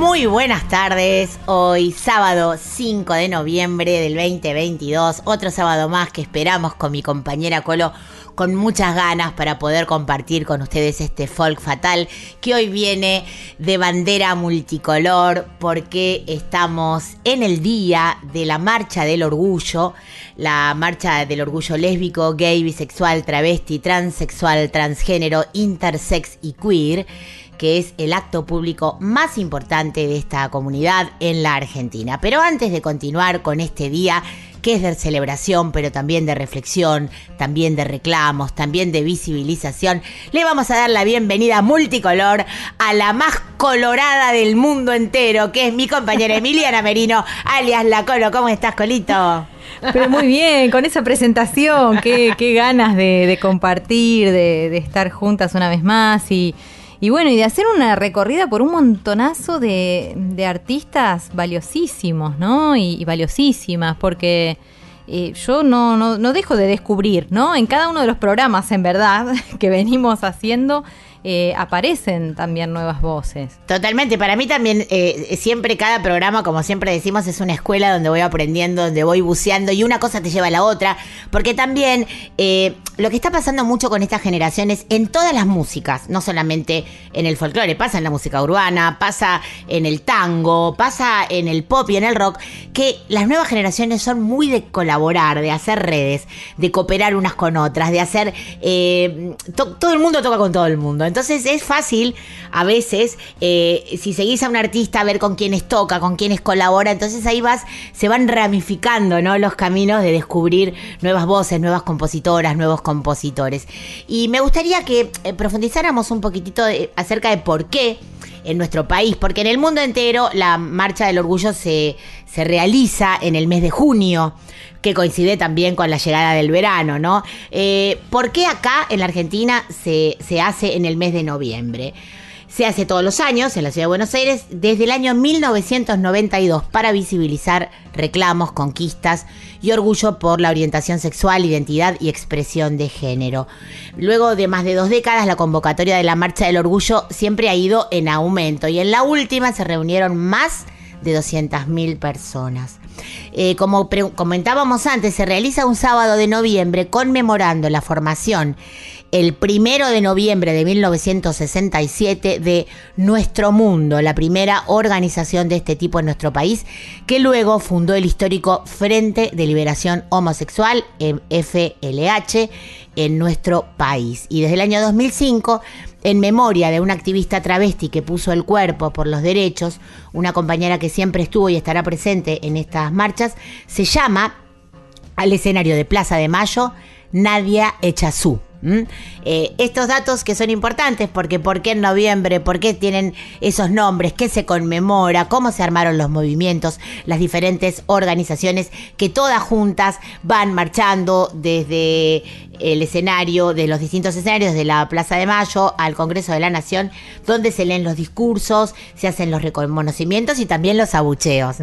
Muy buenas tardes, hoy sábado 5 de noviembre del 2022, otro sábado más que esperamos con mi compañera Colo con muchas ganas para poder compartir con ustedes este folk fatal que hoy viene de bandera multicolor porque estamos en el día de la marcha del orgullo, la marcha del orgullo lésbico, gay, bisexual, travesti, transexual, transgénero, intersex y queer que es el acto público más importante de esta comunidad en la Argentina. Pero antes de continuar con este día, que es de celebración, pero también de reflexión, también de reclamos, también de visibilización, le vamos a dar la bienvenida multicolor a la más colorada del mundo entero, que es mi compañera Emiliana Merino, alias La Colo. ¿Cómo estás, Colito? Pero muy bien, con esa presentación, qué, ganas de, de compartir, de, de estar juntas una vez más y, y bueno, y de hacer una recorrida por un montonazo de, de artistas valiosísimos, ¿no? Y, y valiosísimas, porque eh, yo no, no, no dejo de descubrir, ¿no? En cada uno de los programas, en verdad, que venimos haciendo, eh, aparecen también nuevas voces. Totalmente, para mí también eh, siempre cada programa, como siempre decimos, es una escuela donde voy aprendiendo, donde voy buceando y una cosa te lleva a la otra, porque también eh, lo que está pasando mucho con estas generaciones en todas las músicas, no solamente en el folclore, pasa en la música urbana, pasa en el tango, pasa en el pop y en el rock, que las nuevas generaciones son muy de colaborar, de hacer redes, de cooperar unas con otras, de hacer... to- todo el mundo toca con todo el mundo. Entonces es fácil a veces, eh, si seguís a un artista, ver con quiénes toca, con quiénes colabora. Entonces ahí vas, se van ramificando ¿no? los caminos de descubrir nuevas voces, nuevas compositoras, nuevos compositores. Y me gustaría que eh, profundizáramos un poquitito de- acerca de por qué en nuestro país, porque en el mundo entero la Marcha del Orgullo se, se realiza en el mes de junio, que coincide también con la llegada del verano, ¿no? Eh, ¿Por qué acá en la Argentina se, se hace en el mes de noviembre? Se hace todos los años en la ciudad de Buenos Aires desde el año 1992 para visibilizar reclamos, conquistas y orgullo por la orientación sexual, identidad y expresión de género. Luego de más de dos décadas, la convocatoria de la Marcha del Orgullo siempre ha ido en aumento y en la última se reunieron más de 200.000 personas. Eh, como comentábamos antes, se realiza un sábado de noviembre conmemorando la formación el primero de noviembre de 1967 de Nuestro Mundo, la primera organización de este tipo en nuestro país, que luego fundó el histórico Frente de Liberación Homosexual, em, FLH, en nuestro país. Y desde el año 2005 en memoria de una activista travesti que puso el cuerpo por los derechos, una compañera que siempre estuvo y estará presente en estas marchas, se llama al escenario de Plaza de Mayo Nadia Echazú. ¿M? Eh, estos datos que son importantes porque por qué en noviembre, por qué tienen esos nombres, qué se conmemora, cómo se armaron los movimientos, las diferentes organizaciones que todas juntas van marchando desde el escenario, de los distintos escenarios de la Plaza de Mayo al Congreso de la Nación, donde se leen los discursos, se hacen los reconocimientos y también los abucheos.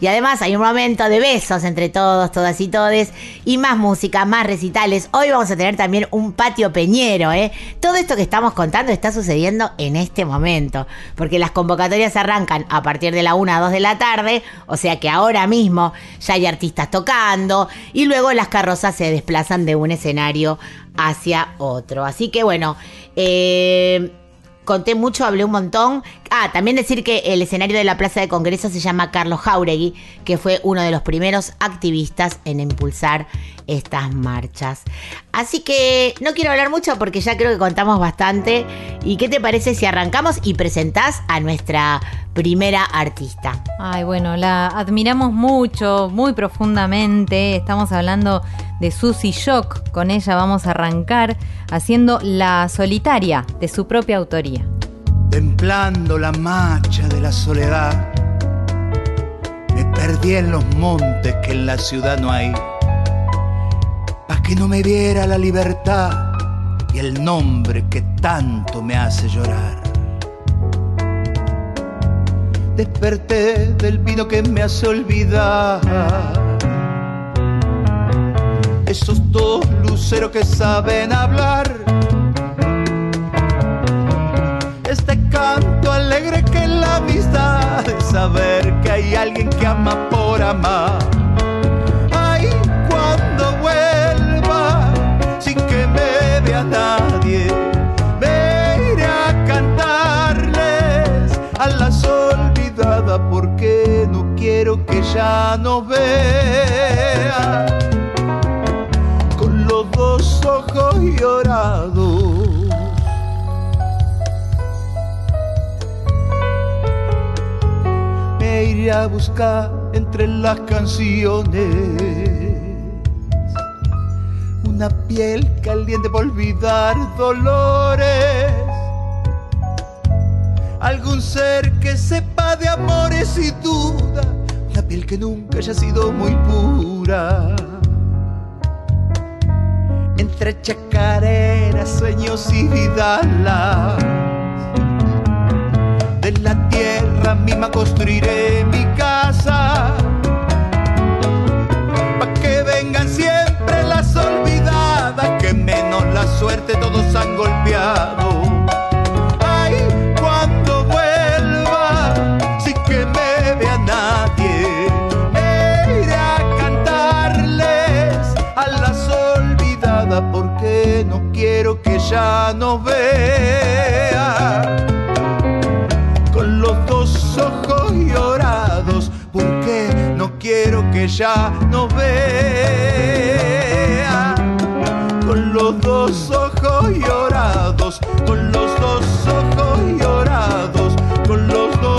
Y además hay un momento de besos entre todos, todas y todes, y más música, más recitales. Hoy vamos a tener también un patio peñero, ¿eh? Todo esto que estamos contando está sucediendo en este momento, porque las convocatorias arrancan a partir de la 1 a 2 de la tarde, o sea que ahora mismo ya hay artistas tocando, y luego las carrozas se desplazan de un escenario hacia otro. Así que bueno, eh, conté mucho, hablé un montón. Ah, también decir que el escenario de la Plaza de Congreso se llama Carlos Jauregui, que fue uno de los primeros activistas en impulsar estas marchas. Así que no quiero hablar mucho porque ya creo que contamos bastante. ¿Y qué te parece si arrancamos y presentás a nuestra primera artista? Ay, bueno, la admiramos mucho, muy profundamente. Estamos hablando de Susy Shock. Con ella vamos a arrancar haciendo La Solitaria, de su propia autoría. templando la marcha de la soledad. Me perdí en los montes que en la ciudad no hay, que no me viera la libertad y el nombre que tanto me hace llorar. Desperté del vino que me hace olvidar. Esos dos luceros que saben hablar. Este canto alegre que la amistad de saber que hay alguien que ama por amar. Que ya nos vea con los dos ojos llorados. Me iré a buscar entre las canciones una piel caliente por olvidar dolores. Algún ser que sepa de amores y duda, una piel que nunca haya sido muy pura entre chacareras, sueños y vidalas. De la tierra misma construiré mi casa. Pa' que vengan siempre las olvidadas, que menos la suerte todos han golpeado. Quiero que ya nos vea. Con los dos ojos llorados porque no quiero que ya nos vea con los dos ojos llorados con los dos ojos llorados con los dos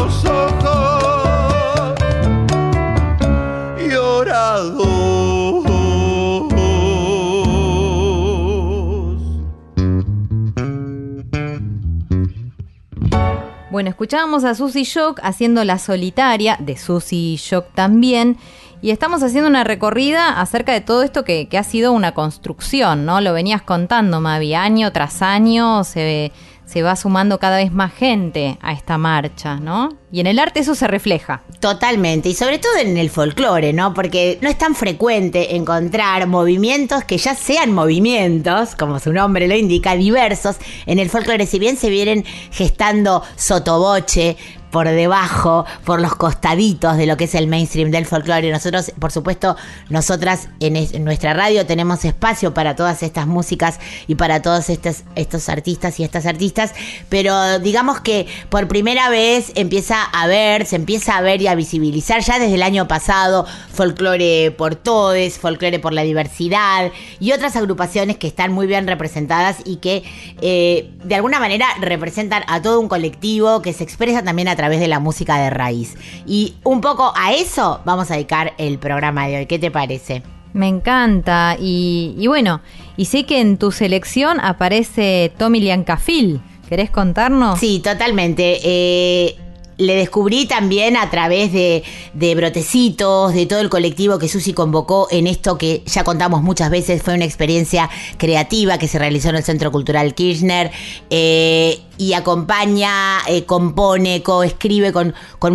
Bueno, escuchábamos a Susy Shock haciendo La Solitaria, de Susy Shock también, y estamos haciendo una recorrida acerca de todo esto que, ha sido una construcción, ¿no? Lo venías contando, Mavi, año tras año se, se va sumando cada vez más gente a esta marcha, ¿no? Y en el arte eso se refleja. Totalmente, y sobre todo en el folclore, ¿no? Porque no es tan frecuente encontrar movimientos que ya sean movimientos, como su nombre lo indica, diversos en el folclore, si bien se vienen gestando sotoboche por debajo, por los costaditos de lo que es el mainstream del folclore. Nosotros, por supuesto, nosotras en, es- en nuestra radio tenemos espacio para todas estas músicas y para todos estos, estos artistas y estas artistas, pero digamos que por primera vez empieza a ver, se empieza a ver y a visibilizar ya desde el año pasado folclore por todes, folclore por la diversidad y otras agrupaciones que están muy bien representadas y que eh, de alguna manera representan a todo un colectivo que se expresa también a través de la música de raíz. Y un poco a eso vamos a dedicar el programa de hoy. ¿Qué te parece? Me encanta. Y, y bueno, y sé que en tu selección aparece Tommy Liancafil. ¿Querés contarnos? Sí, totalmente. Eh, le descubrí también a través de, de brotecitos, de todo el colectivo que Susi convocó en esto que ya contamos muchas veces, fue una experiencia creativa que se realizó en el Centro Cultural Kirchner eh, y acompaña, eh, compone, coescribe con, con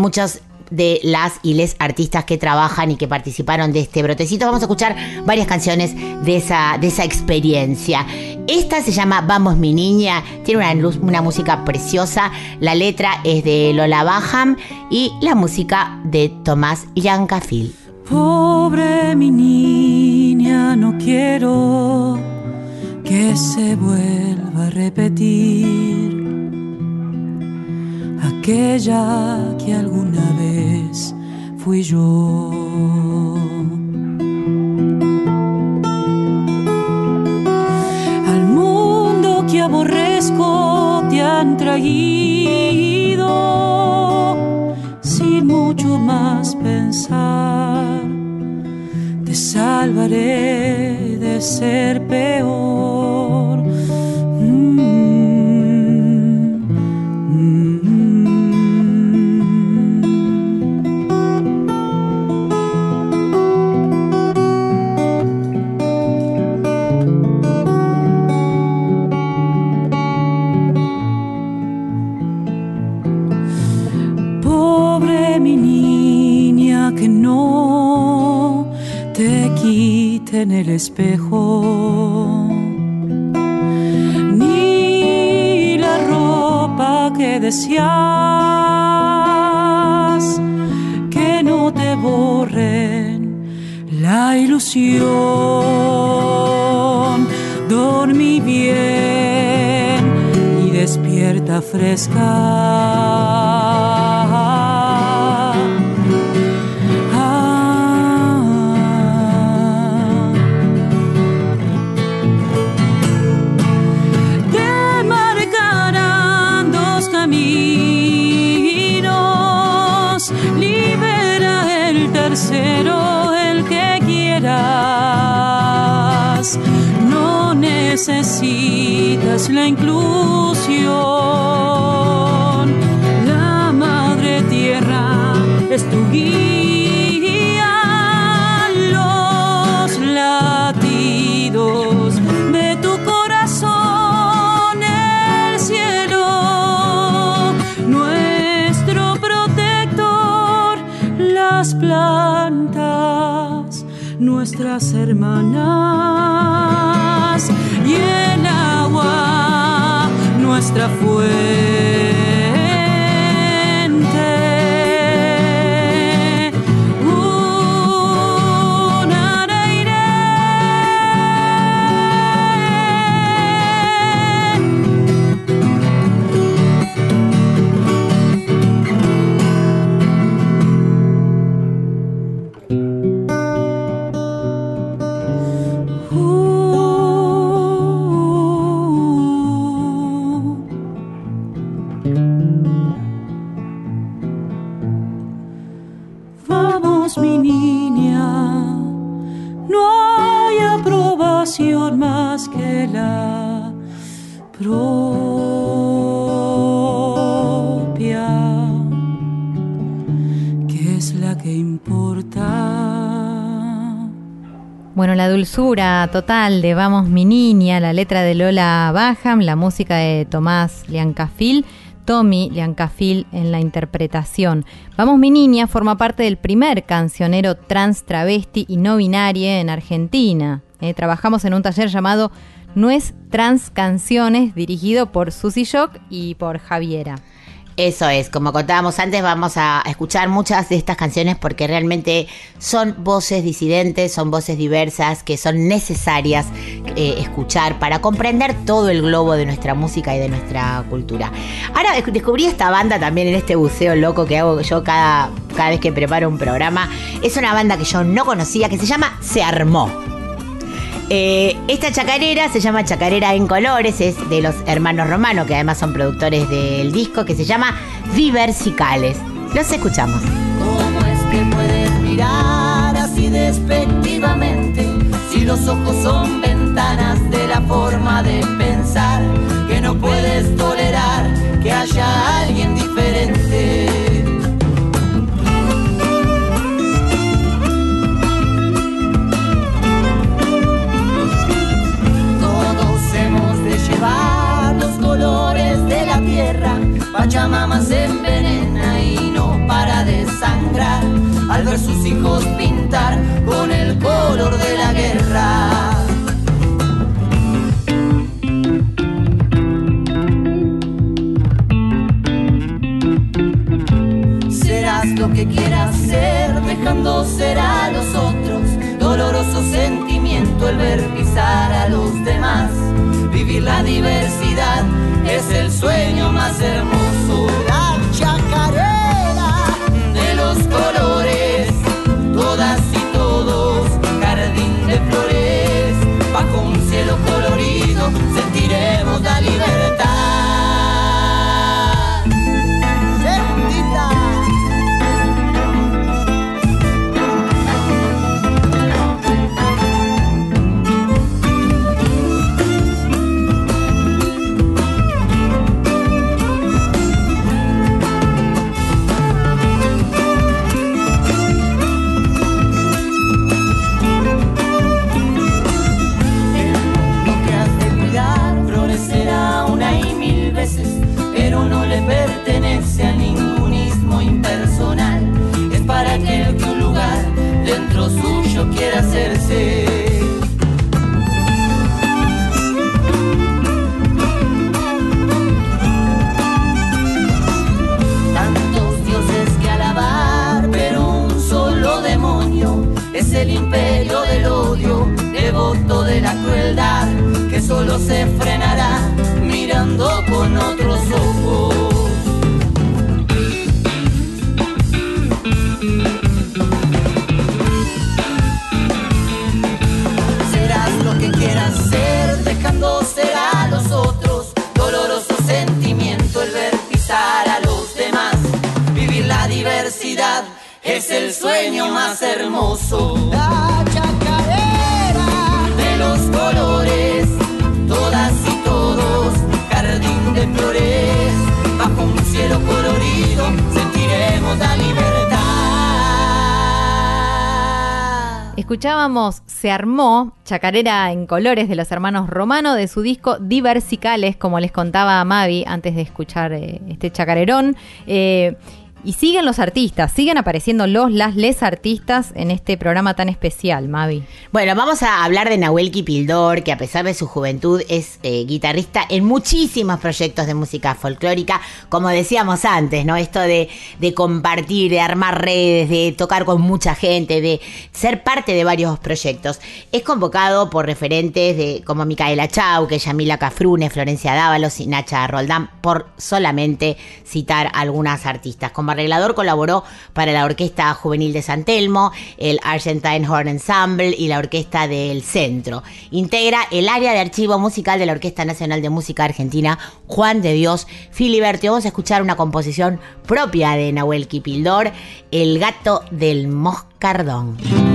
de las y les artistas que trabajan y que participaron de este brotecito. Vamos a escuchar varias canciones de esa, de esa experiencia. Esta se llama Vamos mi niña, tiene una, luz- una música preciosa, la letra es de Lola Baham y la música de Tomás Yancafil. Pobre mi niña, no quiero que se vuelva a repetir aquella que alguna fui yo. Al mundo que aborrezco te han traído sin mucho más pensar. Te salvaré de ser peor. Mi niña, que no te quiten el espejo. Ni la ropa que deseas, que no te borren la ilusión. Dormí bien y despierta fresca. Necesitas la inclusión, la madre tierra es tu guía, los latidos de tu corazón, el cielo, nuestro protector, las plantas, nuestras hermanas nuestra fuente. Mi niña, no hay aprobación más que la propia, que es la que importa. Bueno, la dulzura total de Vamos mi niña, la letra de Lola Baham, la música de Tomás Liancafil, Tommy Liancafil en la interpretación. Vamos mi niña forma parte del primer cancionero trans travesti y no binarie en Argentina. Eh, trabajamos en un taller llamado Nuez Trans Canciones, dirigido por Susy Shock y por Javiera. Eso es, como contábamos antes, vamos a escuchar muchas de estas canciones porque realmente son voces disidentes, son voces diversas que son necesarias eh, escuchar para comprender todo el globo de nuestra música y de nuestra cultura. Ahora desc- descubrí esta banda también en este buceo loco que hago yo cada, cada vez que preparo un programa. Es una banda que yo no conocía que se llama Se Armó. Eh, esta chacarera se llama Chacarera en Colores, es de los hermanos Romano, que además son productores del disco, que se llama Diversicales. Los escuchamos. ¿Cómo es que puedes mirar así despectivamente? Si los ojos son ventanas de la forma de pensar, que no puedes tolerar que haya sus hijos pintar con el color de la guerra. Serás lo que quieras ser, dejando ser a los otros. Doloroso sentimiento el ver pisar a los demás. Vivir la diversidad es el sueño más hermoso. Escuchábamos Se armó, chacarera en colores de los hermanos Romano de su disco Diversicales, como les contaba a Mavi antes de escuchar eh, este chacarerón. Eh, y siguen los artistas, siguen apareciendo los, las, les artistas en este programa tan especial, Mavi. Bueno, vamos a hablar de Nahuel Kipildor, que a pesar de su juventud es eh, guitarrista en muchísimos proyectos de música folclórica, como decíamos antes, ¿no? Esto de, de compartir, de armar redes, de tocar con mucha gente, de ser parte de varios proyectos. Es convocado por referentes de como Micaela Chauque, Yamila Cafrune, Florencia Dávalos y Nacha Roldán, por solamente citar algunas artistas. Arreglador colaboró para la Orquesta Juvenil de San Telmo, el Argentine Horn Ensemble y la Orquesta del Centro. Integra el área de archivo musical de la Orquesta Nacional de Música Argentina, Juan de Dios Filiberto. Vamos a escuchar una composición propia de Nahuel Kipildor, El gato del moscardón.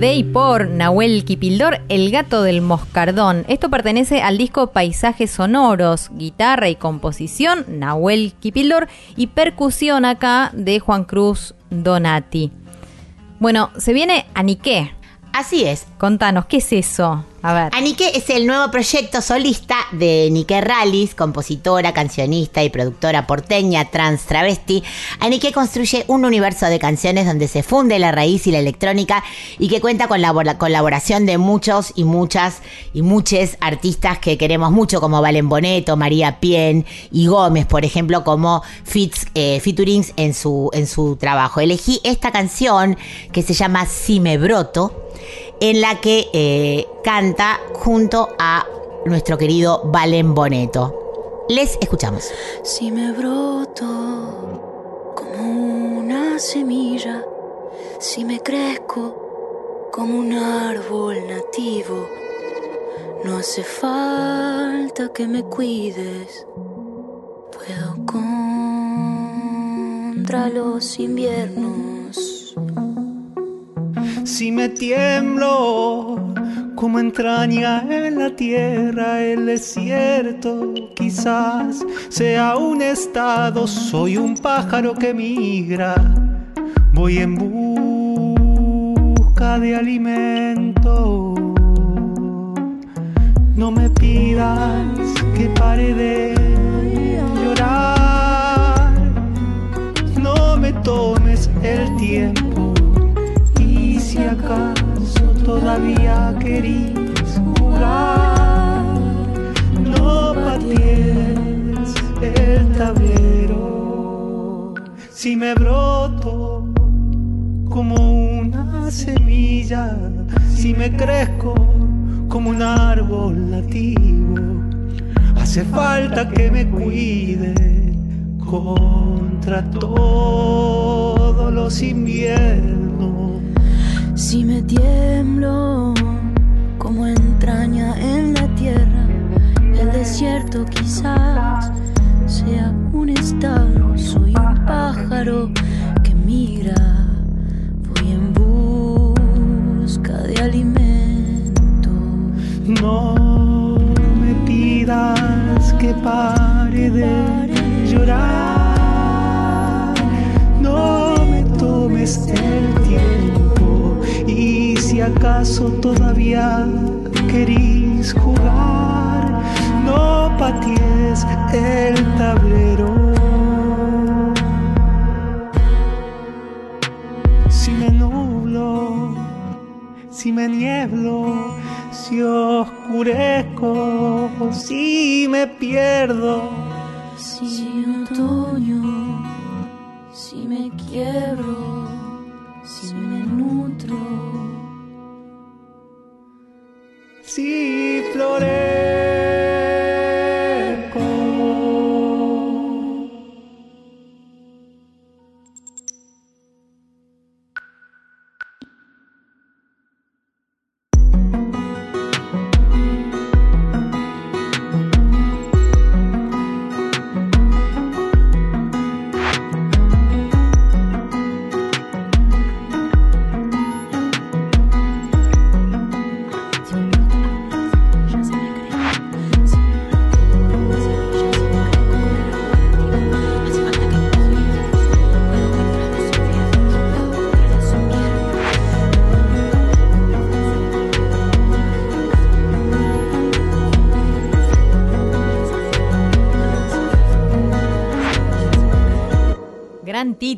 De y por Nahuel Kipildor, El gato del moscardón. Esto pertenece al disco Paisajes Sonoros, guitarra y composición, Nahuel Kipildor, y percusión acá de Juan Cruz Donati. Bueno, se viene Aniqué. Así es. Contanos, ¿qué es eso? A ver. Anique es el nuevo proyecto solista de Nique Rallis, compositora, cancionista y productora porteña, trans, travesti. Anique construye un universo de canciones donde se funde la raíz y la electrónica y que cuenta con la colaboración de muchos y muchas y muchos artistas que queremos mucho, como Valen Boneto, María Pien y Gómez, por ejemplo, como fits, eh, featurings en su, en su trabajo. Elegí esta canción que se llama Si me broto en la que eh, canta junto a nuestro querido Valen Boneto. Les escuchamos. Si me broto como una semilla, si me crezco como un árbol nativo, no hace falta que me cuides, contra los inviernos. Si me tiemblo como entraña en la tierra el desierto, quizás sea un estado, soy un pájaro que migra, voy en busca de alimento. No me pidas que pare de llorar, no me tomes el tiempo todavía querís jugar, no patees el tablero. Si me broto como una semilla, si me crezco como un árbol nativo, hace falta que me cuide contra todos los inviernos. Si me tiemblo como entraña en la tierra, el desierto quizás sea un estado. Soy un pájaro que migra, voy en busca de alimento. No me pidas que pare de llorar. No me tomes si acaso todavía querís jugar, no patees el tablero. Si me nublo, si me nieblo, si oscurezco, si me pierdo. Si otoño, si me quiebro, si me nutro. Si florezco.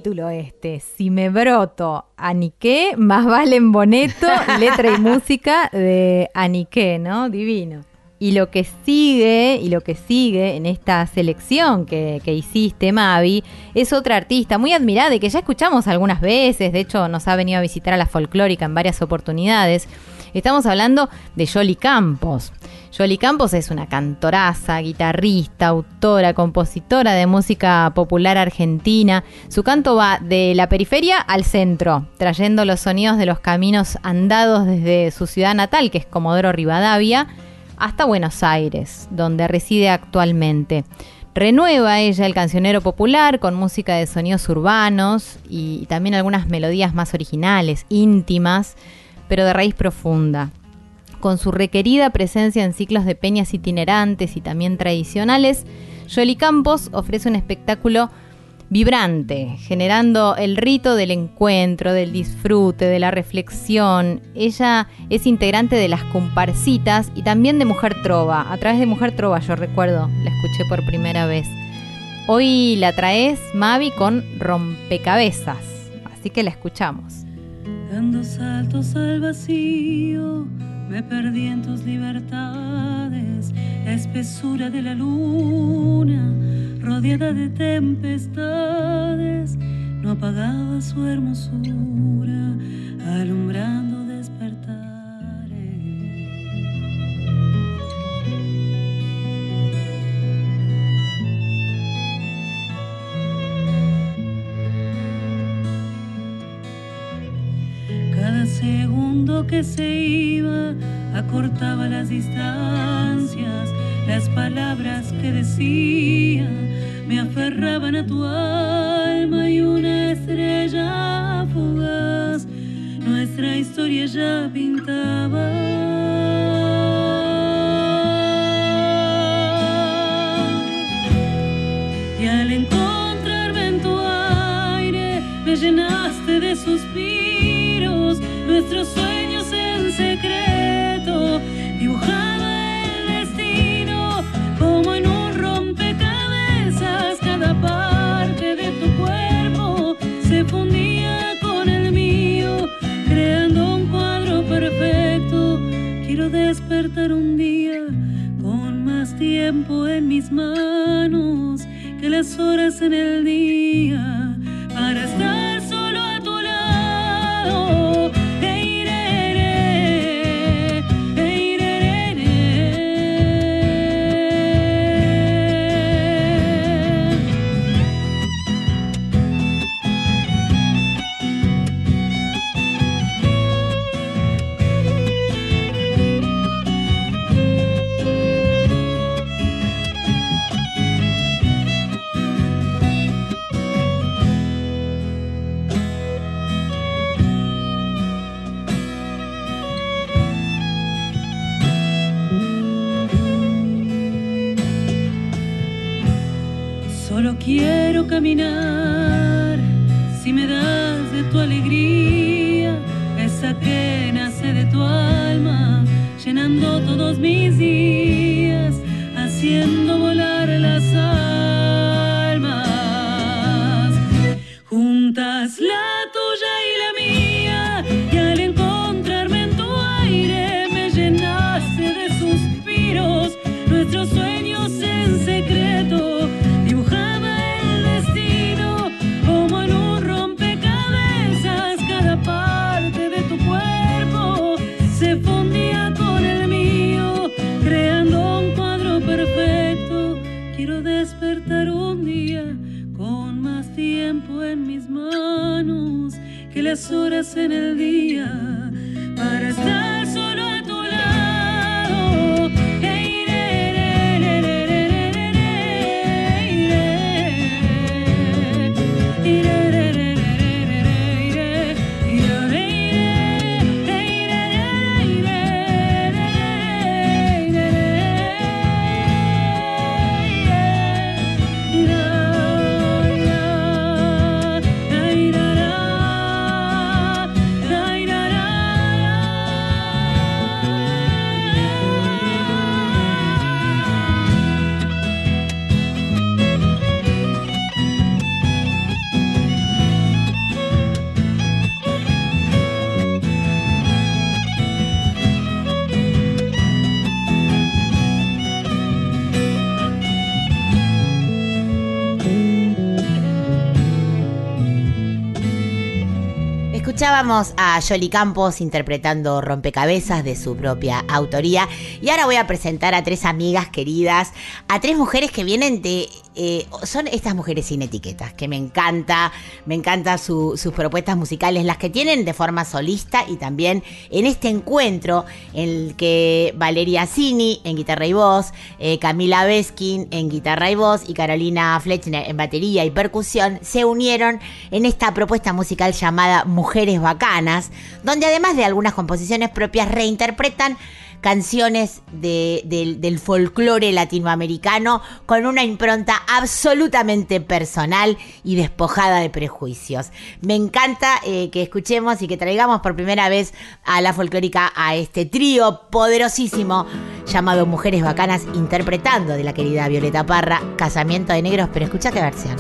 Gran título este, Si me broto, Aniqué, más vale en boneto, letra y música de Aniqué, ¿no? Divino. Y lo que sigue, y lo que sigue en esta selección que, que hiciste, Mavi, es otra artista muy admirada y que ya escuchamos algunas veces, de hecho nos ha venido a visitar a la folclórica en varias oportunidades. Estamos hablando de Yoli Campos. Yoli Campos es una cantoraza, guitarrista, autora, compositora de música popular argentina. Su canto va de la periferia al centro, trayendo los sonidos de los caminos andados desde su ciudad natal, que es Comodoro Rivadavia, hasta Buenos Aires, donde reside actualmente. Renueva ella el cancionero popular con música de sonidos urbanos y, y también algunas melodías más originales, íntimas, pero de raíz profunda. Con su requerida presencia en ciclos de peñas itinerantes y también tradicionales, Yoli Campos ofrece un espectáculo vibrante, generando el rito del encuentro, del disfrute, de la reflexión. Ella es integrante de las comparsitas y también de Mujer Trova. A través de Mujer Trova, yo recuerdo, la escuché por primera vez. Hoy la traes, Mavi, con Rompecabezas. Así que la escuchamos. Dando saltos al vacío, me perdí en tus libertades, espesura de la luna, rodeada de tempestades, no apagaba su hermosura, alumbrando Segundo que se iba acortaba las distancias, las palabras que decía me aferraban a tu alma y una estrella fugaz nuestra historia ya pintaba. Y al encontrarme en tu aire, me llenaste de suspiros, nuestros sueños en secreto, dibujaba el destino como en un rompecabezas, cada parte de tu cuerpo se fundía con el mío, creando un cuadro perfecto. Quiero despertar un día con más tiempo en mis manos que las horas en el día para estar solo a tu lado. Escuchábamos a Yoli Campos interpretando Rompecabezas de su propia autoría. Y ahora voy a presentar a tres amigas queridas, a tres mujeres que vienen de. Eh, son estas mujeres sin etiquetas, que me encanta, me encanta su- sus propuestas musicales, las que tienen de forma solista y también en este encuentro en el que Valeria Cini en guitarra y voz, eh, Camila Beskin en guitarra y voz y Carolina Fletchner en batería y percusión se unieron en esta propuesta musical llamada Mujeres Bacanas, donde además de algunas composiciones propias reinterpretan canciones de- del, del folclore latinoamericano con una impronta absolutamente personal y despojada de prejuicios. Me encanta eh, que escuchemos y que traigamos por primera vez a la folclórica a este trío poderosísimo llamado Mujeres Bacanas interpretando de la querida Violeta Parra Casamiento de Negros, pero escucha qué versión.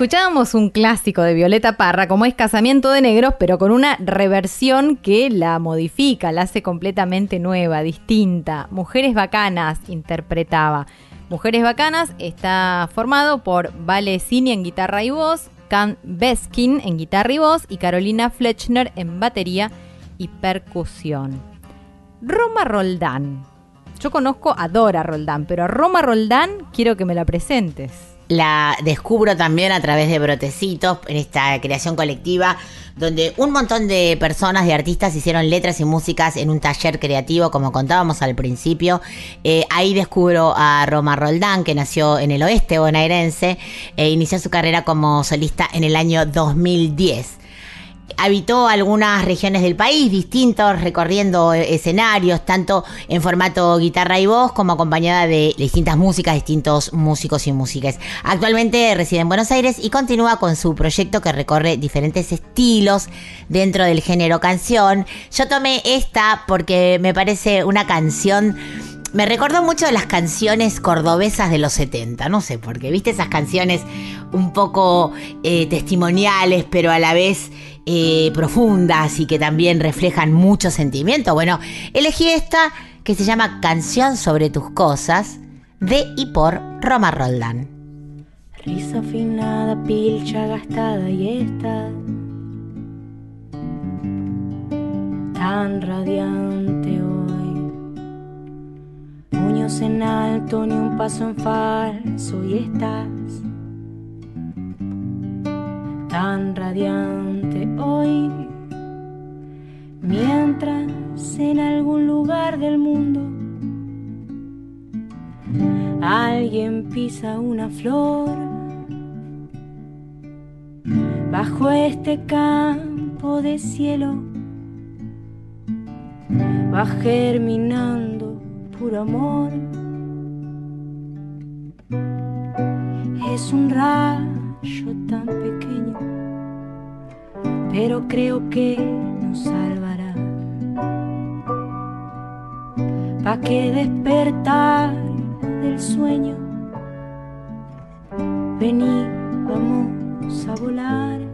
Escuchábamos un clásico de Violeta Parra, como es Casamiento de Negros, pero con una reversión que la modifica, la hace completamente nueva, distinta. Mujeres Bacanas interpretaba. Mujeres Bacanas está formado por Vale Cini en guitarra y voz, Can Beskin en guitarra y voz y Carolina Fletchner en batería y percusión. Roma Roldán. Yo conozco a Dora Roldán, pero a Roma Roldán quiero que me la presentes. La descubro también a través de Brotecitos, en esta creación colectiva, donde un montón de personas, de artistas, hicieron letras y músicas en un taller creativo, como contábamos al principio. Eh, ahí descubro a Roma Roldán, que nació en el oeste bonaerense, e inició su carrera como solista en el año 2010 habitó algunas regiones del país distintos, recorriendo eh, escenarios, tanto en formato guitarra y voz, como acompañada de distintas músicas, distintos músicos y músicas. Actualmente reside en Buenos Aires y continúa con su proyecto que recorre diferentes estilos dentro del género canción. Yo tomé esta porque me parece una canción me recordó mucho de las canciones cordobesas de los 70, no sé por qué, viste esas canciones un poco eh, testimoniales, pero a la vez eh, profundas y que también reflejan mucho sentimiento. Bueno, elegí esta que se llama Canción sobre tus cosas, de y por Roma Roldán. Risa afinada, pilcha gastada y esta tan radiante hoy. Puños en alto, ni un paso en falso y estás tan radiante hoy. Mientras en algún lugar del mundo alguien pisa una flor bajo este campo de cielo va germinando puro amor es un rayo tan pequeño pero creo que nos salvará. Pa que despertar del sueño vení vamos a volar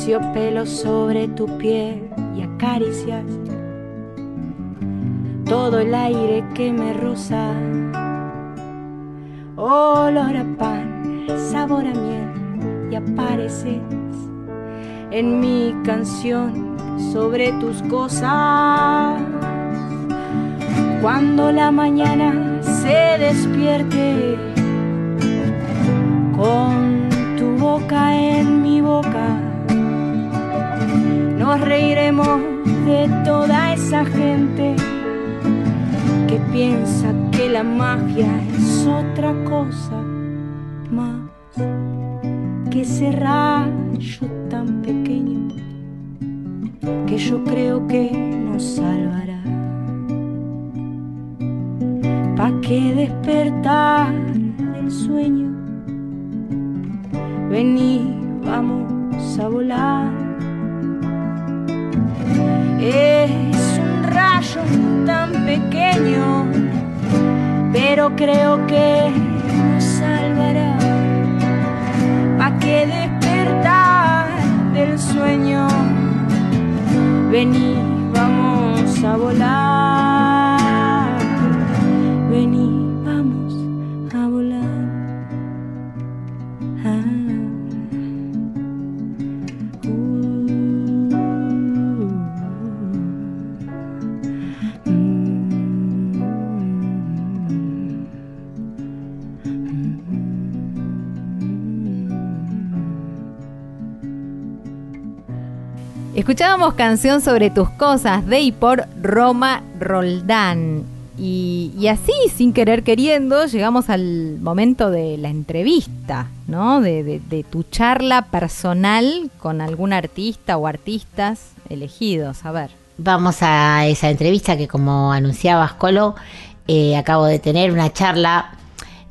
terciopelo sobre tu piel y acaricias todo el aire que me roza. Olor a pan, sabor a miel y apareces en mi canción sobre tus cosas. Cuando la mañana se despierte con tu boca en mi boca, nos reiremos de toda esa gente que piensa que la magia es otra cosa más que ese rayo tan pequeño yo creo que nos salvará. ¿Pa' qué despertar del sueño? Vení, vamos a volar. Es un rayo tan pequeño, pero creo que nos salvará. ¿Pa' qué despertar del sueño? Vení, vamos a volar. Escuchábamos canción sobre tus cosas de y por Roma Roldán. Y, así, sin querer queriendo, llegamos al momento de la entrevista, ¿no? De, de- de tu charla personal con algún artista o artistas elegidos. A ver. Vamos a esa entrevista que como anunciabas, Colo, eh, acabo de tener una charla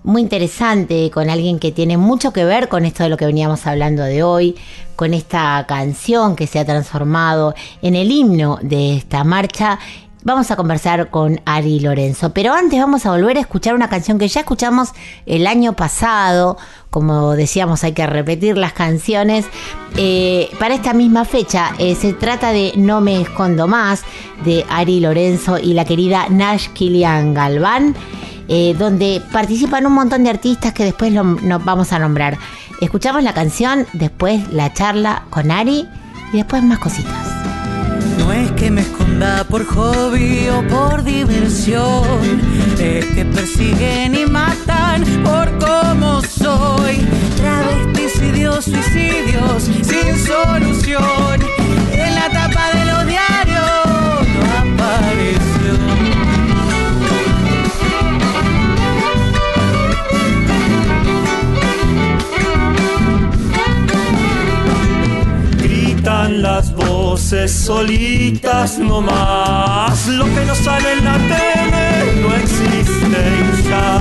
muy interesante con alguien que tiene mucho que ver con esto de lo que veníamos hablando de hoy, con esta canción que se ha transformado en el himno de esta marcha. Vamos a conversar con Ari Lorenzo, pero antes vamos a volver a escuchar una canción que ya escuchamos el año pasado, como decíamos hay que repetir las canciones, eh, para esta misma fecha eh, se trata de No me escondo más, de Ari Lorenzo y la querida Nash Kilian Galván eh, donde participan un montón de artistas que después lo- vamos a nombrar. Escuchamos la canción, después la charla con Ari y después más cositas. No es que me esconda por hobby o por diversión, es que persiguen voces solitas nomás. Lo que no sale en la tele no existe ya.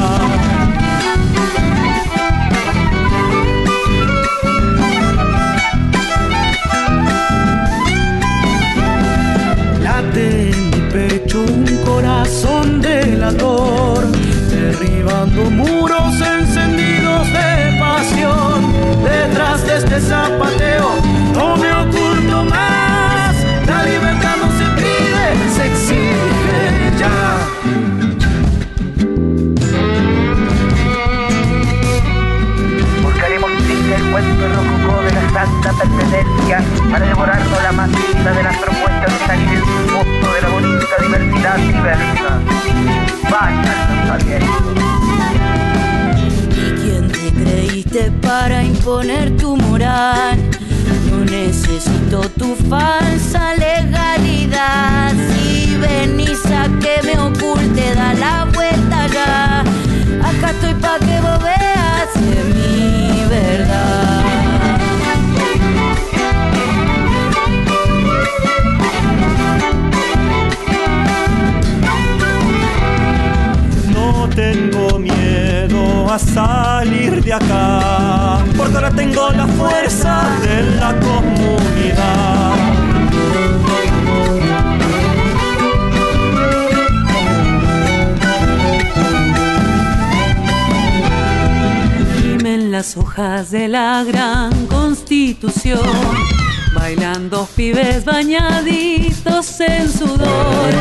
Late en mi pecho un corazón delator, derribando muros encendidos de pasión. Detrás de este zapateo no me oculto más. La libertad no se pide, se exige ya. Buscaremos el cuento rococó de la santa pertenencia para devorarnos la más linda de las propuestas de salir en su mundo de la bonita diversidad diversa. Alientos. ¿Y quién te creíste para imponer tu moral? Necesito tu falsa legalidad. Si venís a que me oculte, da la vuelta ya. Acá estoy pa' que vos veas de mi verdad. Salir de acá, porque ahora tengo la fuerza de la comunidad. Gimen las hojas de la gran constitución, bailando pibes bañaditos en sudor,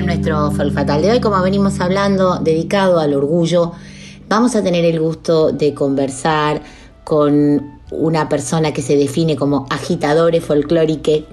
en nuestro Folfatal de hoy, como venimos hablando, dedicado al orgullo, vamos a tener el gusto de conversar con una persona que se define como agitadore folclórique.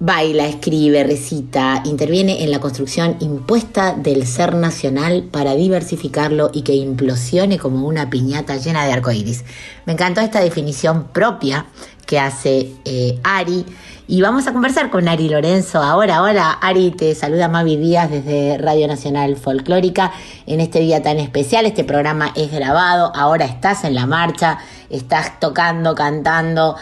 Baila, escribe, recita, interviene en la construcción impuesta del ser nacional para diversificarlo y que implosione como una piñata llena de arcoíris. Me encantó esta definición propia que hace eh, Ari. Y vamos a conversar con Ari Lorenzo ahora. Hola, Ari, te saluda Mavi Díaz desde Radio Nacional Folclórica en este día tan especial. Este programa es grabado, ahora estás en la marcha, estás tocando, cantando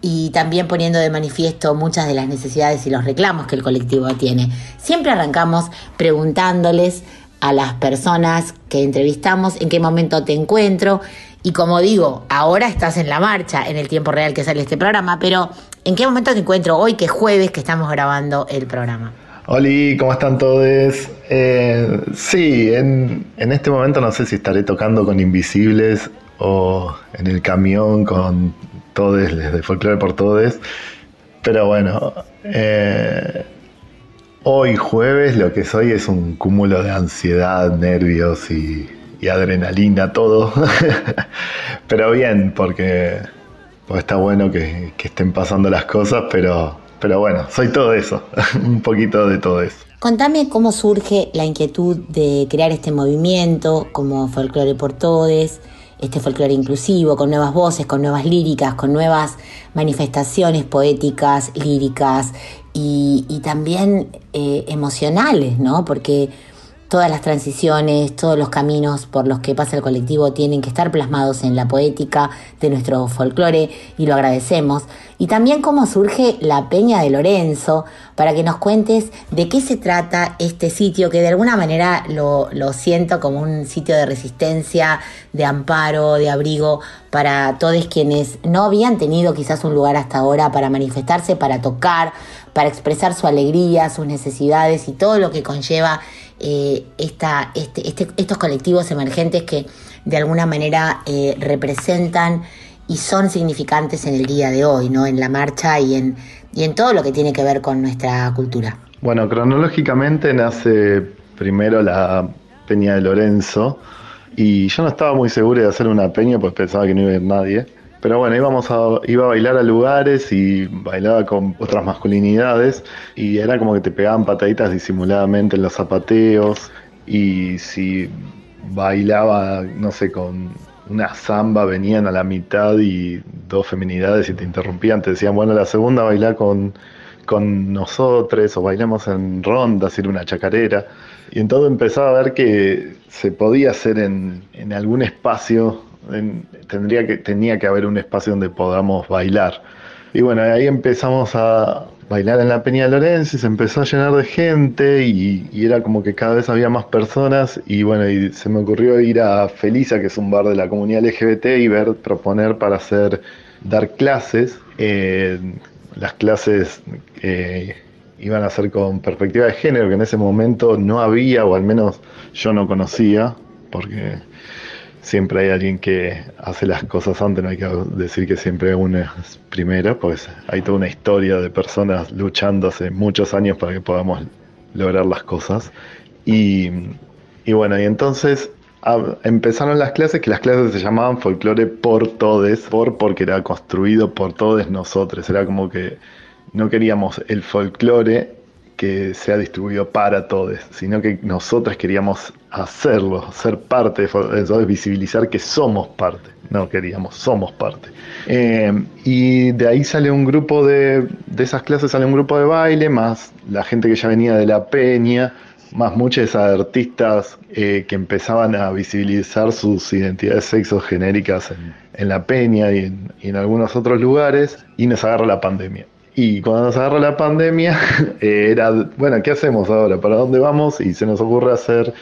y también poniendo de manifiesto muchas de las necesidades y los reclamos que el colectivo tiene. Siempre arrancamos preguntándoles a las personas que entrevistamos en qué momento te encuentro y como digo, ahora estás en la marcha en el tiempo real que sale este programa, pero ¿en qué momento te encuentro hoy que es jueves que estamos grabando el programa? Hola, ¿cómo están todos? Eh, sí, en, este momento no sé si estaré tocando con Invisibles o en el camión con todos, de Folklore por Todes, pero bueno, eh, hoy jueves lo que soy es un cúmulo de ansiedad, nervios y, y adrenalina, todo, pero bien, porque está bueno que, estén pasando las cosas, pero, pero bueno, soy todo eso, un poquito de todo eso. Contame cómo surge la inquietud de crear este movimiento como Folklore por Todes, este folclore inclusivo, con nuevas voces, con nuevas líricas, con nuevas manifestaciones poéticas, líricas y, y también eh, emocionales, ¿no? Porque todas las transiciones, todos los caminos por los que pasa el colectivo tienen que estar plasmados en la poética de nuestro folclore y lo agradecemos. Y también cómo surge la Peña de Lorenzo, para que nos cuentes de qué se trata este sitio, que de alguna manera lo, siento como un sitio de resistencia, de amparo, de abrigo para todos quienes no habían tenido quizás un lugar hasta ahora para manifestarse, para tocar, para expresar su alegría, sus necesidades y todo lo que conlleva eh, esta, este, este, estos colectivos emergentes que de alguna manera eh, representan y son significantes en el día de hoy, ¿no? En la marcha y en, y en todo lo que tiene que ver con nuestra cultura. Bueno, cronológicamente nace primero la Peña de Lorenzo y yo no estaba muy seguro de hacer una peña pues pensaba que no iba a ir nadie. Pero bueno, íbamos a, iba a bailar a lugares y bailaba con otras masculinidades y era como que te pegaban pataditas disimuladamente en los zapateos y si bailaba, no sé, con una samba venían a la mitad y dos feminidades y te interrumpían, te decían, bueno, la segunda bailar con, con nosotros o bailamos en ronda, hacer una chacarera. Y entonces empezaba a ver que se podía hacer en, en algún espacio, en- tendría que, tenía que haber un espacio donde podamos bailar. Y bueno, ahí empezamos a bailar en la Peña de Lorenzo y se empezó a llenar de gente y, y era como que cada vez había más personas y bueno, y se me ocurrió ir a Felisa, que es un bar de la comunidad LGBT, y ver, proponer para hacer, dar clases. Eh, las clases eh, iban a ser con perspectiva de género, que en ese momento no había, o al menos yo no conocía, porque siempre hay alguien que hace las cosas antes, no hay que decir que siempre uno es primero, pues hay toda una historia de personas luchando hace muchos años para que podamos lograr las cosas. Y, y bueno, y entonces empezaron las clases, que las clases se llamaban folclore por todes, por porque era construido por todos nosotros, era como que no queríamos el folclore que sea distribuido para todos, sino que nosotros queríamos hacerlo, ser parte, de visibilizar que somos parte, no queríamos, somos parte. Eh, y de ahí sale un grupo de, de esas clases sale un grupo de baile, más la gente que ya venía de la peña, más muchos artistas eh, que empezaban a visibilizar sus identidades sexogenéricas en, en la peña y en, y en algunos otros lugares, y nos agarra la pandemia. Y cuando nos agarró la pandemia, eh, era, bueno, ¿qué hacemos ahora? ¿Para dónde vamos? Y se nos ocurre hacer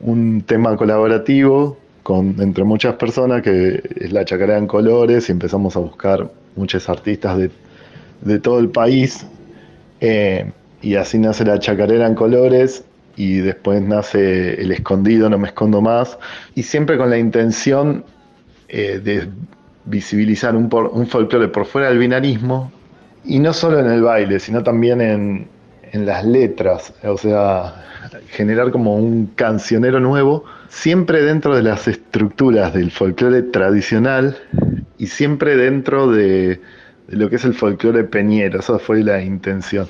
un tema colaborativo con, entre muchas personas, que es la Chacarera en Colores, y empezamos a buscar muchos artistas de, de todo el país. eh, y así nace la Chacarera en Colores, y después nace El Escondido, No Me Escondo Más, y siempre con la intención eh, de visibilizar un, por- un folclore por fuera del binarismo, y no solo en el baile, sino también en, en las letras, o sea, generar como un cancionero nuevo, siempre dentro de las estructuras del folclore tradicional y siempre dentro de, lo que es el folclore peñero, esa fue la intención.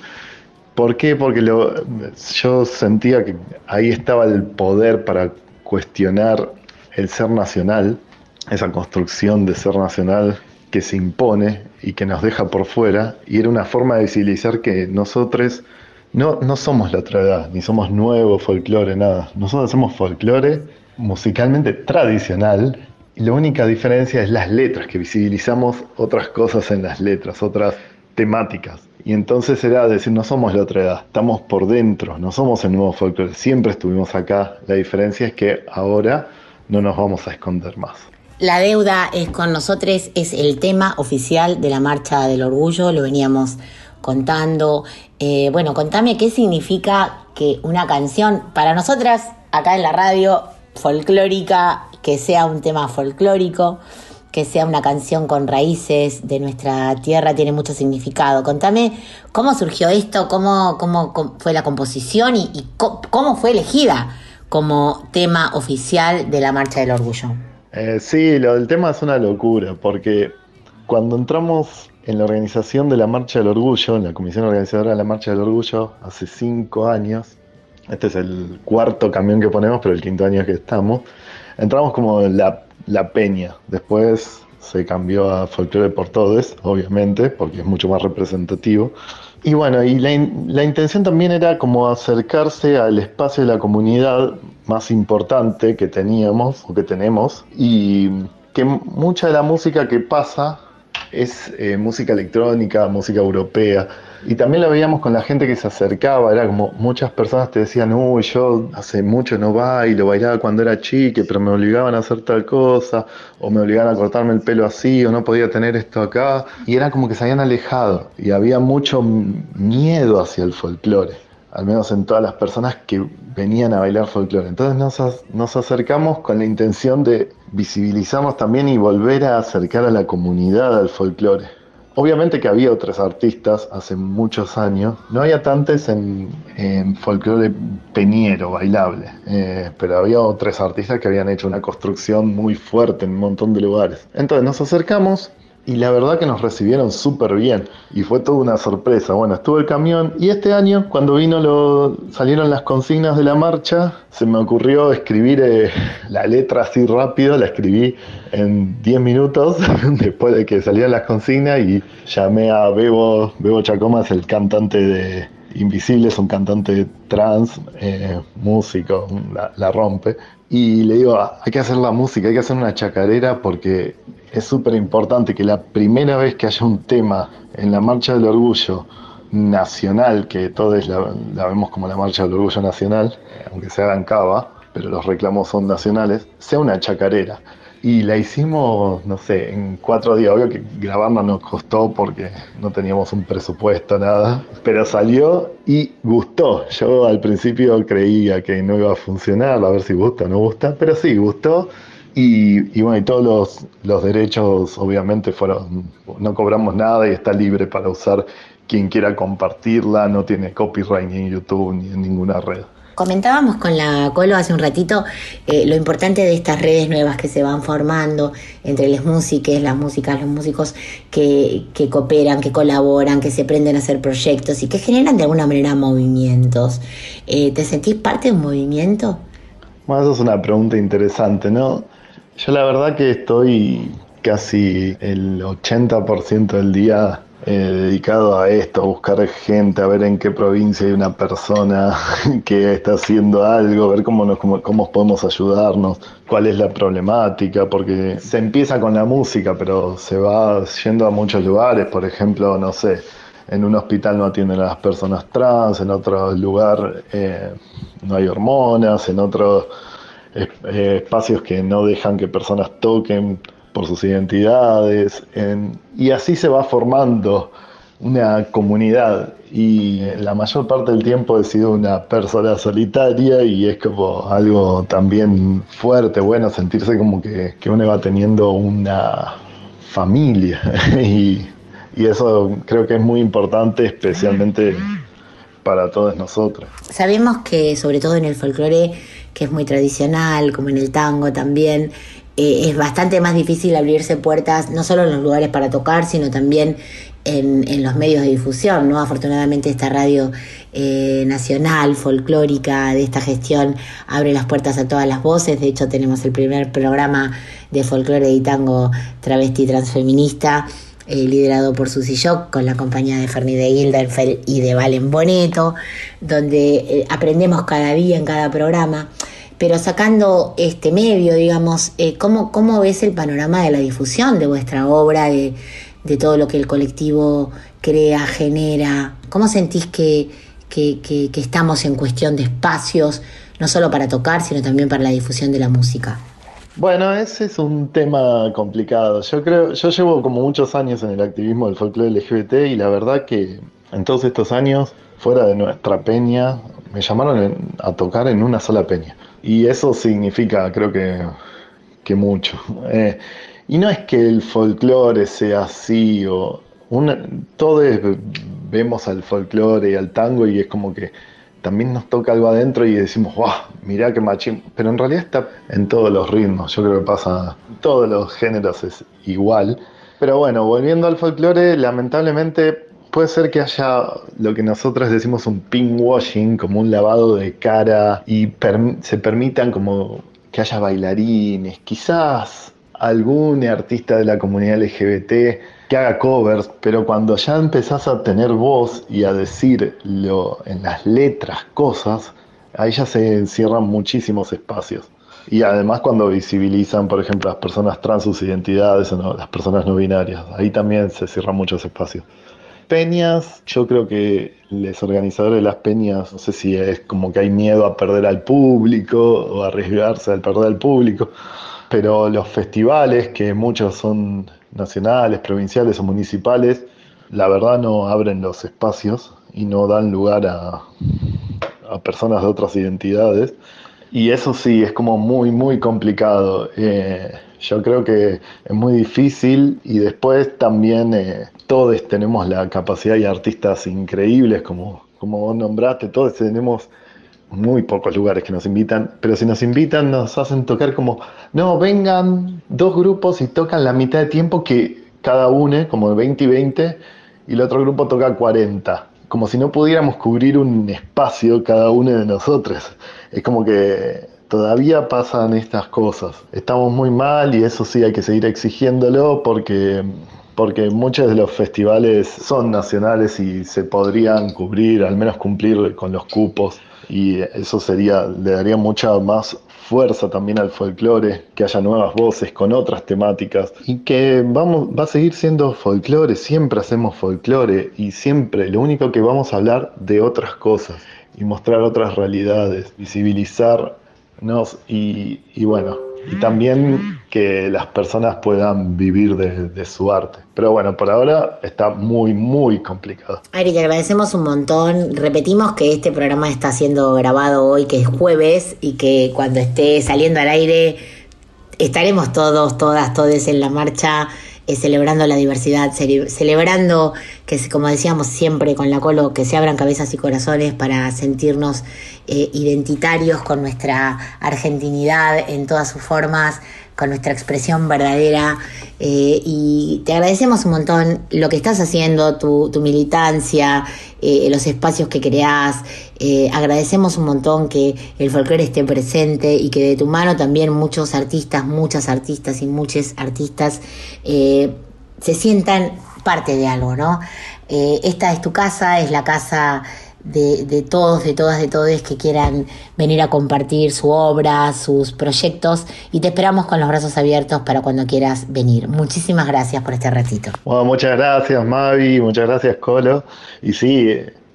¿Por qué? Porque lo- yo sentía que ahí estaba el poder para cuestionar el ser nacional, esa construcción de ser nacional que se impone y que nos deja por fuera, y era una forma de visibilizar que nosotros no, no somos la otra edad, ni somos nuevo folclore, nada. Nosotros hacemos folclore musicalmente tradicional, y la única diferencia es las letras, que visibilizamos otras cosas en las letras, otras temáticas. Y entonces era decir, no somos la otra edad, estamos por dentro, no somos el nuevo folclore, siempre estuvimos acá. La diferencia es que ahora no nos vamos a esconder más. La deuda es con nosotros, es el tema oficial de la Marcha del Orgullo, lo veníamos contando. Eh, bueno, contame qué significa que una canción, para nosotras, acá en la radio, folclórica, que sea un tema folclórico, que sea una canción con raíces de nuestra tierra, tiene mucho significado. Contame cómo surgió esto, cómo, cómo, fue la composición y, cómo fue elegida como tema oficial de la Marcha del Orgullo. Eh, sí, lo del tema es una locura, porque cuando entramos en la organización de la Marcha del Orgullo, en la comisión organizadora de la Marcha del Orgullo, hace cinco años, este es el cuarto camión que ponemos, pero el quinto año que estamos, entramos como la, la peña, después se cambió a Folklore por Todes, obviamente, porque es mucho más representativo. Y bueno, y la, in- la intención también era como acercarse al espacio de la comunidad más importante que teníamos o que tenemos y que mucha de la música que pasa es eh, música electrónica, música europea. Y también lo veíamos con la gente que se acercaba, era como muchas personas te decían, uy, yo hace mucho no bailo, bailaba cuando era chique, pero me obligaban a hacer tal cosa, o me obligaban a cortarme el pelo así, o no podía tener esto acá. Y era como que se habían alejado, y había mucho miedo hacia el folclore, al menos en todas las personas que venían a bailar folclore. Entonces nos, nos acercamos con la intención de visibilizarnos también y volver a acercar a la comunidad al folclore. Obviamente que había otros artistas hace muchos años, no había tantos en, en folclore peñero, bailable, eh, pero había otros artistas que habían hecho una construcción muy fuerte en un montón de lugares. Entonces nos acercamos y la verdad que nos recibieron súper bien y fue toda una sorpresa. Bueno, estuvo el camión y este año cuando vino lo, salieron las consignas de la marcha, se me ocurrió escribir eh, la letra así rápido, la escribí en 10 minutos después de que salieron las consignas y llamé a Bebo, Bebo Chacoma, es el cantante de Invisible, es un cantante trans, eh, músico, la, la rompe. Y le digo, "Ah, hay que hacer la música, hay que hacer una chacarera porque es súper importante que la primera vez que haya un tema en la Marcha del Orgullo nacional, que todos la, la vemos como la Marcha del Orgullo Nacional, aunque se haga en Cava, pero los reclamos son nacionales, sea una chacarera. Y la hicimos, no sé, en cuatro días. Obvio que grabarla nos costó porque no teníamos un presupuesto, nada. Pero salió y gustó. Yo al principio creía que no iba a funcionar, a ver si gusta o no gusta. Pero sí, gustó. Y, y bueno, y todos los, los derechos obviamente fueron, no cobramos nada y está libre para usar quien quiera compartirla, no tiene copyright ni en YouTube ni en ninguna red. Comentábamos con la Colo hace un ratito eh, lo importante de estas redes nuevas que se van formando entre las músicas, las músicas, los músicos que, que cooperan, que colaboran, que se prenden a hacer proyectos y que generan de alguna manera movimientos. Eh, ¿Te sentís parte de un movimiento? Bueno, eso es una pregunta interesante, ¿no? Yo la verdad que estoy casi el 80% del día eh, dedicado a esto, a buscar gente, a ver en qué provincia hay una persona que está haciendo algo, ver cómo, nos, cómo, cómo podemos ayudarnos, cuál es la problemática, porque se empieza con la música, pero se va yendo a muchos lugares, por ejemplo, no sé, en un hospital no atienden a las personas trans, en otro lugar eh, no hay hormonas, en eh, espacios que no dejan que personas toquen por sus identidades, en- y así se va formando una comunidad. Y la mayor parte del tiempo he sido una persona solitaria y es como algo también fuerte, bueno, sentirse como que, que uno va teniendo una familia. Y, y eso creo que es muy importante especialmente para todos nosotros. Sabemos que sobre todo en el folclore, que es muy tradicional, como en el tango también, eh, es bastante más difícil abrirse puertas, no solo en los lugares para tocar, sino también en, los medios de difusión, ¿no? Afortunadamente esta radio eh, nacional, folclórica, de esta gestión, abre las puertas a todas las voces. De hecho, tenemos el primer programa de folclore y tango travesti transfeminista, eh, liderado por Susi Shock, con la compañía de Fernie de Gildenfeld y de Valen Boneto, donde eh, aprendemos cada día en cada programa. Pero sacando este medio, digamos, eh, ¿cómo, ¿cómo ves el panorama de la difusión de vuestra obra, de, de todo lo que el colectivo crea, genera? ¿Cómo sentís que, que- que estamos en cuestión de espacios, no solo para tocar, sino también para la difusión de la música? Bueno, ese es un tema complicado. Yo creo, yo llevo como muchos años en el activismo del folclore LGBT y la verdad que en todos estos años, fuera de nuestra peña, me llamaron a tocar en una sola peña. Y eso significa, creo que, que mucho. Eh, y no es que el folclore sea así o todos vemos al folclore y al tango y es como que también nos toca algo adentro y decimos, wow, mirá qué machín. Pero en realidad está en todos los ritmos. Yo creo que pasa, en todos los géneros es igual. Pero bueno, volviendo al folclore, lamentablemente puede ser que haya lo que nosotros decimos un washing, como un lavado de cara y se permitan como que haya bailarines, quizás algún artista de la comunidad LGBT que haga covers, pero cuando ya empezás a tener voz y a decirlo en las letras cosas, ahí ya se cierran muchísimos espacios. Y además cuando visibilizan, por ejemplo, las personas trans, sus identidades, o no, las personas no binarias, ahí también se cierran muchos espacios. Peñas, yo creo que los organizadores de las peñas, no sé si es como que hay miedo a perder al público o arriesgarse al perder al público, pero los festivales, que muchos son nacionales, provinciales o municipales, la verdad no abren los espacios y no dan lugar a, a personas de otras identidades. Y eso sí, es como muy, muy complicado. Eh, yo creo que es muy difícil y después también eh, todos tenemos la capacidad y artistas increíbles, como, como vos nombraste, todos tenemos muy pocos lugares que nos invitan, pero si nos invitan nos hacen tocar como, no, vengan dos grupos y tocan la mitad de tiempo que cada uno, como 20 y 20, y el otro grupo toca 40, como si no pudiéramos cubrir un espacio cada uno de nosotros. Es como que todavía pasan estas cosas. Estamos muy mal y eso sí hay que seguir exigiéndolo porque porque muchos de los festivales son nacionales y se podrían cubrir, al menos cumplir con los cupos y eso sería, le daría mucha más fuerza también al folclore, que haya nuevas voces con otras temáticas y que vamos, va a seguir siendo folclore, siempre hacemos folclore y siempre lo único que vamos a hablar de otras cosas y mostrar otras realidades, visibilizarnos y, y bueno, y también que las personas puedan vivir de, su arte. Pero bueno, por ahora está muy, muy complicado. Ari, te agradecemos un montón. Repetimos que este programa está siendo grabado hoy, que es jueves, y que cuando esté saliendo al aire estaremos todos, todas, todes en la marcha eh, celebrando la diversidad, cele- celebrando que, como decíamos siempre con la Colo, que se abran cabezas y corazones para sentirnos eh, identitarios con nuestra argentinidad en todas sus formas, con nuestra expresión verdadera. eh, y te agradecemos un montón lo que estás haciendo, tu, militancia, eh, los espacios que creás. Eh, agradecemos un montón que el folclore esté presente y que de tu mano también muchos artistas, muchas artistas y muchos artistas eh, se sientan parte de algo, ¿no? Esta es tu casa, es la casa de, de todos, de todas, de todos que quieran venir a compartir su obra, sus proyectos y te esperamos con los brazos abiertos para cuando quieras venir. Muchísimas gracias por este ratito. Muchas gracias Mavi, muchas gracias Colo. Y sí,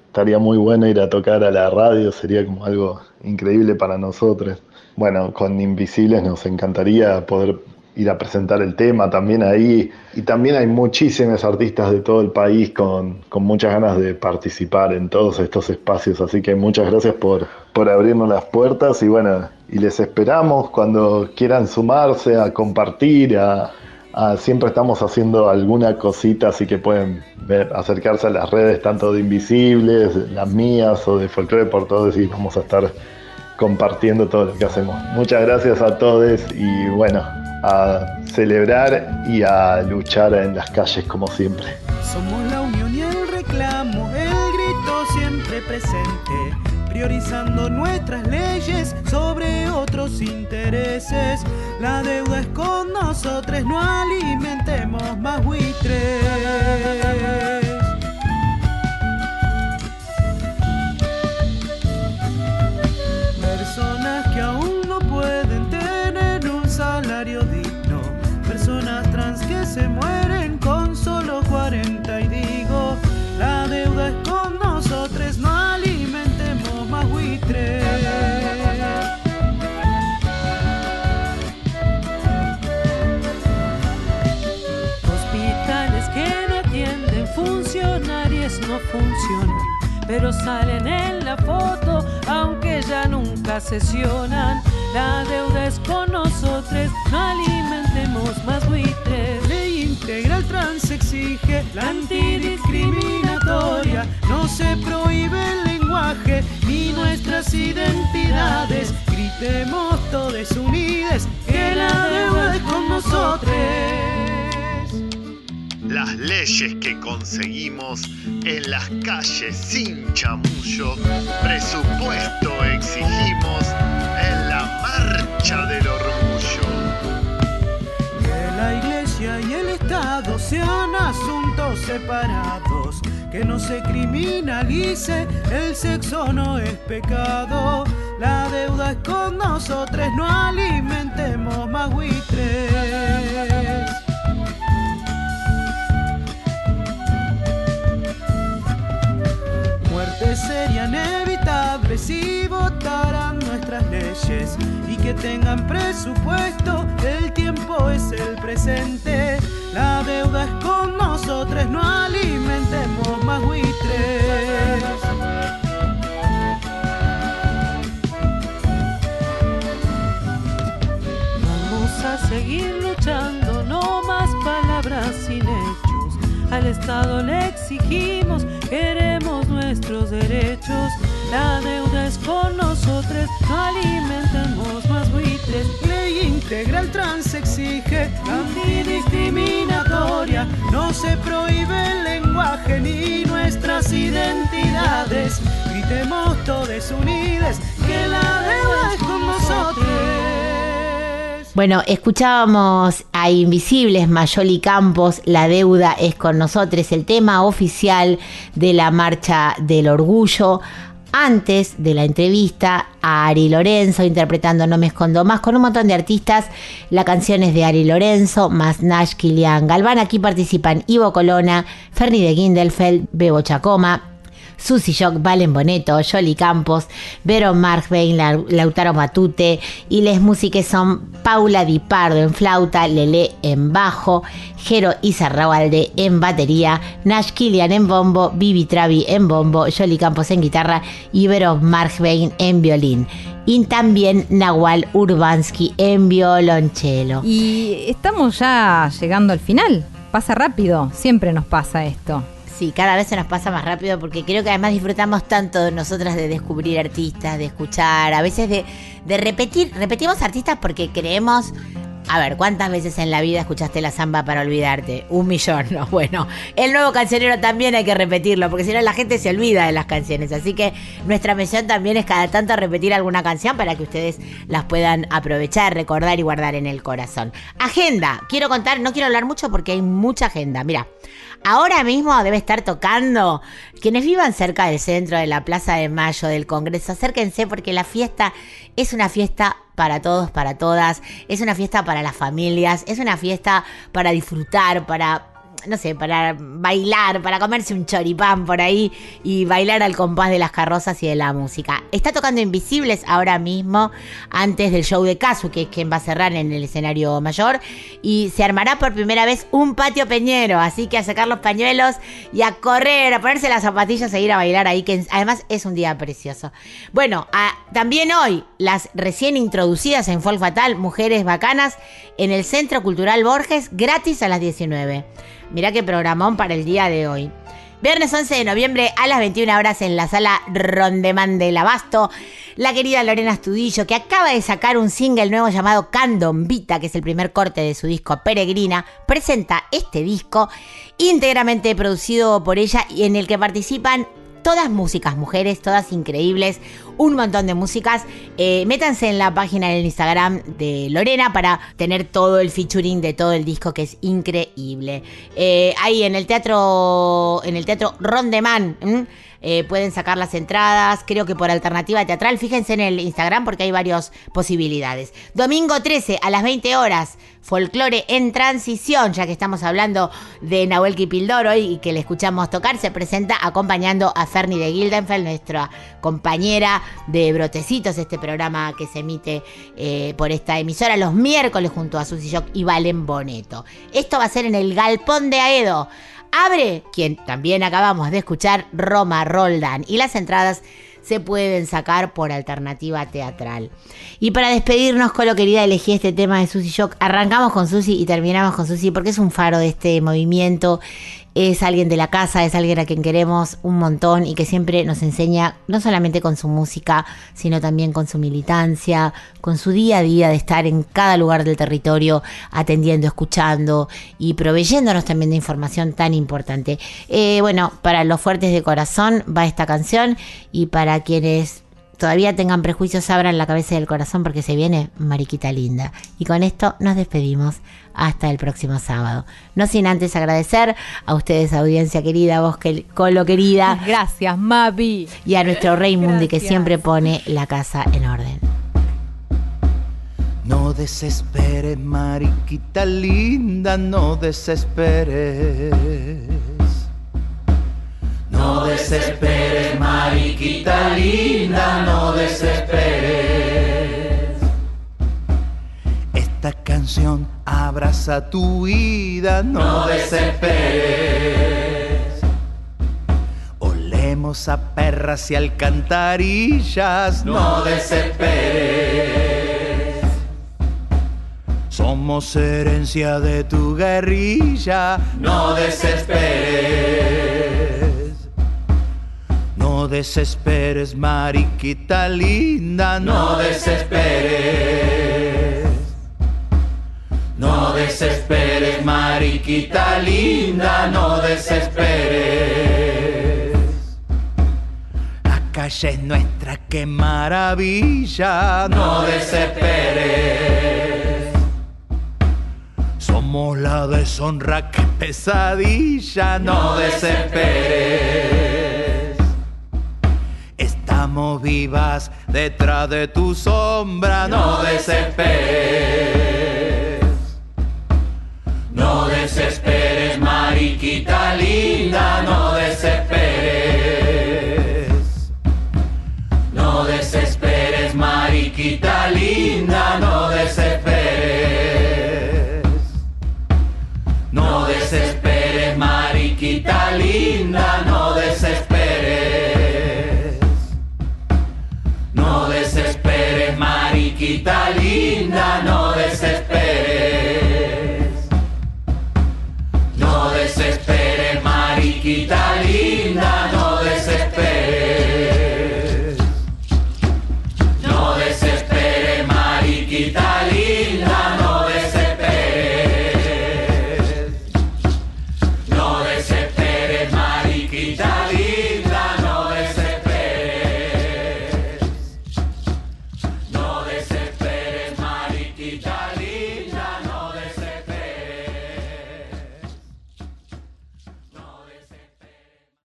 estaría muy bueno ir a tocar a la radio, sería como algo increíble para nosotros. Bueno, con Invisibles nos encantaría poder ir a presentar el tema también ahí. Y también hay muchísimos artistas de todo el país con, con muchas ganas de participar en todos estos espacios. Así que muchas gracias por, por abrirnos las puertas y bueno, y les esperamos cuando quieran sumarse a compartir, a, siempre estamos haciendo alguna cosita, así que pueden acercarse a las redes tanto de Invisibles, las mías o de Folklore por Todos y vamos a estar compartiendo todo lo que hacemos. Muchas gracias a todos y bueno, a celebrar y a luchar en las calles como siempre. Somos la unión y el reclamo, el grito siempre presente, priorizando nuestras leyes sobre otros intereses. La deuda es con nosotros, no alimentemos más buitres. Pero salen en la foto, aunque ya nunca sesionan. La deuda es con nosotros, no alimentemos más buitres. Ley integral trans exige la antidiscriminatoria. No se prohíbe el lenguaje ni nuestras identidades. Gritemos todos unidos que la deuda es con nosotros. Las leyes que conseguimos en las calles sin chamullo, presupuesto exigimos en la marcha del orgullo. Que la iglesia y el Estado sean asuntos separados. Que no se criminalice, el sexo no es pecado. La deuda es con nosotros, no alimentemos más buitres. Muerte sería inevitable si votaran nuestras leyes y que tengan presupuesto. El tiempo es el presente, la deuda es con nosotros, no alimentemos más buitres. Vamos a seguir luchando, no más palabras sin hechos. Al Estado le exigimos, queremos nuestros derechos. La deuda es con nosotros, no alimentemos más buitres. Ley integral trans exige antidiscriminatoria. No se prohíbe el lenguaje ni nuestras identidades. Gritemos todos unidos que la deuda es con nosotros. Bueno, escuchábamos a Invisibles, Mayoli Campos, La deuda es con nosotros, el tema oficial de la Marcha del Orgullo. Antes de la entrevista a Ari Lorenzo interpretando No me escondo más con un montón de artistas, la canción es de Ari Lorenzo, más Nash Kilian Galván. Aquí participan Ivo Colona, Ferni de Gindelfeld, Bebo Chacoma, Susy Shock, Valen Boneto, Jolly Campos, Vero Markbein, La- Lautaro Matute y les músicas son Paula Di Pardo en flauta, Lele en bajo, Jero Izarrabalde en batería, Nash Kilian en bombo, Vivi Travi en bombo, Jolly Campos en guitarra y Vero Markbein en violín. Y también Nahual Urbansky en violonchelo. Y estamos ya llegando al final. Pasa rápido, siempre nos pasa esto. Sí, cada vez se nos pasa más rápido porque creo que además disfrutamos tanto nosotras de descubrir artistas, de escuchar, a veces de, de repetir. Repetimos artistas porque creemos. A ver, ¿cuántas veces en la vida escuchaste la samba para olvidarte? Un millón, ¿no? Bueno, el nuevo cancionero también hay que repetirlo, porque si no la gente se olvida de las canciones. Así que nuestra misión también es cada tanto repetir alguna canción para que ustedes las puedan aprovechar, recordar y guardar en el corazón. Agenda, quiero contar, no quiero hablar mucho porque hay mucha agenda. Mira, Ahora mismo debe estar tocando. Quienes vivan cerca del centro de la Plaza de Mayo del Congreso, acérquense porque la fiesta es una fiesta para todos, para todas. Es una fiesta para las familias. Es una fiesta para disfrutar, para no sé, para bailar, para comerse un choripán por ahí y bailar al compás de las carrozas y de la música. Está tocando Invisibles ahora mismo, antes del show de Casu, que es quien va a cerrar en el escenario mayor, y se armará por primera vez un patio peñero, así que a sacar los pañuelos y a correr, a ponerse las zapatillas e ir a bailar ahí, que además es un día precioso. Bueno, también hoy, las recién introducidas en Folk Fatal, Mujeres Bacanas, en el Centro Cultural Borges, gratis a las 19. Mirá qué programón para el día de hoy. Viernes 11 de noviembre a las 21 horas en la sala Rondemán del Abasto, la querida Lorena Astudillo, que acaba de sacar un single nuevo llamado Candombita, que es el primer corte de su disco Peregrina, presenta este disco íntegramente producido por ella y en el que participan todas músicas, mujeres, todas increíbles, un montón de músicas. Eh, métanse en la página del Instagram de Lorena para tener todo el featuring de todo el disco que es increíble. Eh, ahí en el teatro, en el teatro Rondeman. Eh, pueden sacar las entradas, creo que por alternativa teatral. Fíjense en el Instagram porque hay varias posibilidades. Domingo 13 a las 20 horas, folclore en transición, ya que estamos hablando de Nahuel Kipildor hoy y que le escuchamos tocar, se presenta acompañando a Fernie de Gildenfeld, nuestra compañera de Brotecitos, este programa que se emite eh, por esta emisora los miércoles junto a Susy Shock y Valen Boneto. Esto va a ser en el Galpón de Aedo. Abre, quien también acabamos de escuchar, Roma Roldán. Y las entradas se pueden sacar por alternativa teatral. Y para despedirnos, Colo querida, elegí este tema de Susy Shock. Arrancamos con Susy y terminamos con Susy porque es un faro de este movimiento. Es alguien de la casa, es alguien a quien queremos un montón y que siempre nos enseña, no solamente con su música, sino también con su militancia, con su día a día de estar en cada lugar del territorio, atendiendo, escuchando y proveyéndonos también de información tan importante. Eh, bueno, para los fuertes de corazón va esta canción y para quienes todavía tengan prejuicios, abran la cabeza del corazón porque se viene Mariquita Linda. Y con esto nos despedimos hasta el próximo sábado. No sin antes agradecer a ustedes, audiencia querida, vos que, Colo querida. Gracias, Mavi. Y a nuestro Rey Mundi que siempre pone la casa en orden. No desesperes, mariquita linda, no desesperes. No desesperes, mariquita linda, no desesperes. Esta canción abraza tu vida, no desesperes. Olemos a perras y alcantarillas, no desesperes. Somos herencia de tu guerrilla, no desesperes. No desesperes, mariquita linda, no desesperes. No desesperes, mariquita linda, no desesperes. La calle es nuestra, qué maravilla, no desesperes. Somos la deshonra, qué pesadilla, no desesperes. Vivas detrás de tu sombra, no desesperes. No desesperes, mariquita linda, no desesperes. No desesperes, mariquita linda, no desesperes. No desesperes, mariquita linda, no